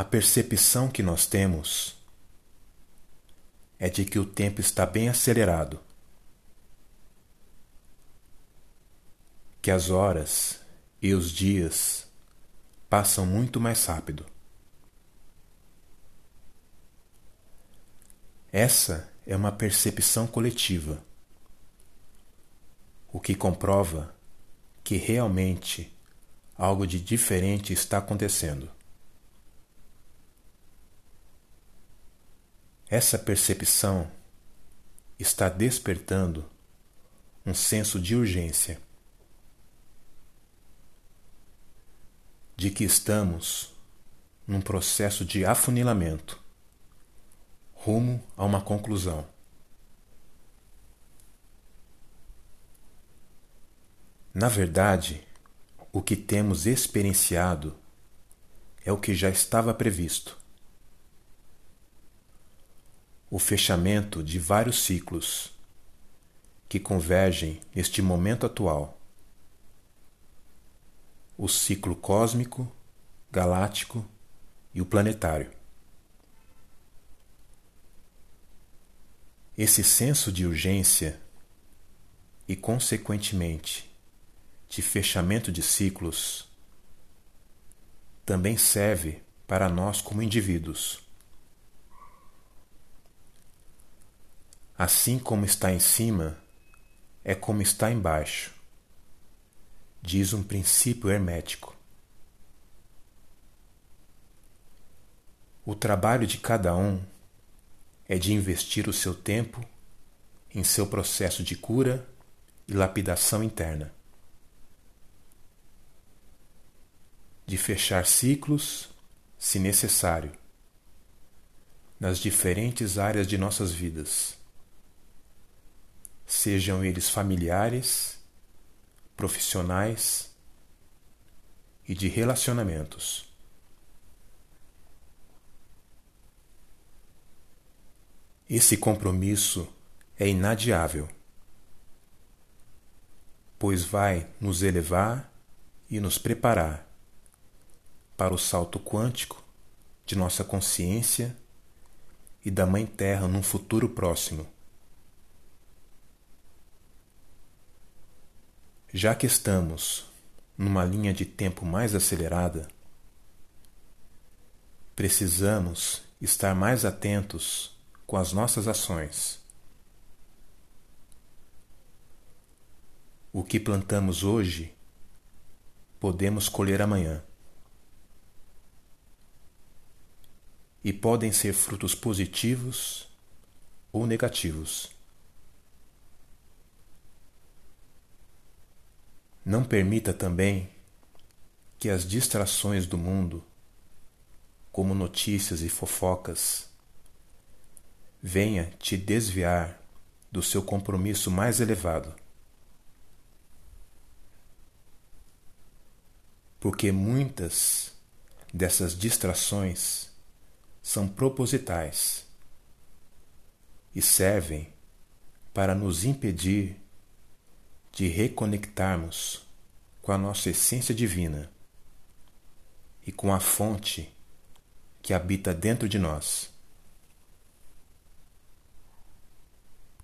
A percepção que nós temos é de que o tempo está bem acelerado, que as horas e os dias passam muito mais rápido. Essa é uma percepção coletiva, o que comprova que realmente algo de diferente está acontecendo. Essa percepção está despertando um senso de urgência, de que estamos num processo de afunilamento rumo a uma conclusão. Na verdade, o que temos experienciado é o que já estava previsto. O fechamento de vários ciclos que convergem neste momento atual. O ciclo cósmico, galáctico e o planetário. Esse senso de urgência e, consequentemente, de fechamento de ciclos também serve para nós como indivíduos. Assim como está em cima, é como está embaixo, diz um princípio hermético. O trabalho de cada um é de investir o seu tempo em seu processo de cura e lapidação interna, de fechar ciclos, se necessário, nas diferentes áreas de nossas vidas, sejam eles familiares, profissionais e de relacionamentos. Esse compromisso é inadiável, pois vai nos elevar e nos preparar para o salto quântico de nossa consciência e da Mãe Terra num futuro próximo. Já que estamos numa linha de tempo mais acelerada, precisamos estar mais atentos com as nossas ações. O que plantamos hoje, podemos colher amanhã. E podem ser frutos positivos ou negativos. Não permita também que as distrações do mundo, como notícias e fofocas, venha te desviar do seu compromisso mais elevado. Porque muitas dessas distrações são propositais e servem para nos impedir de reconectarmos com a nossa essência divina e com a fonte que habita dentro de nós.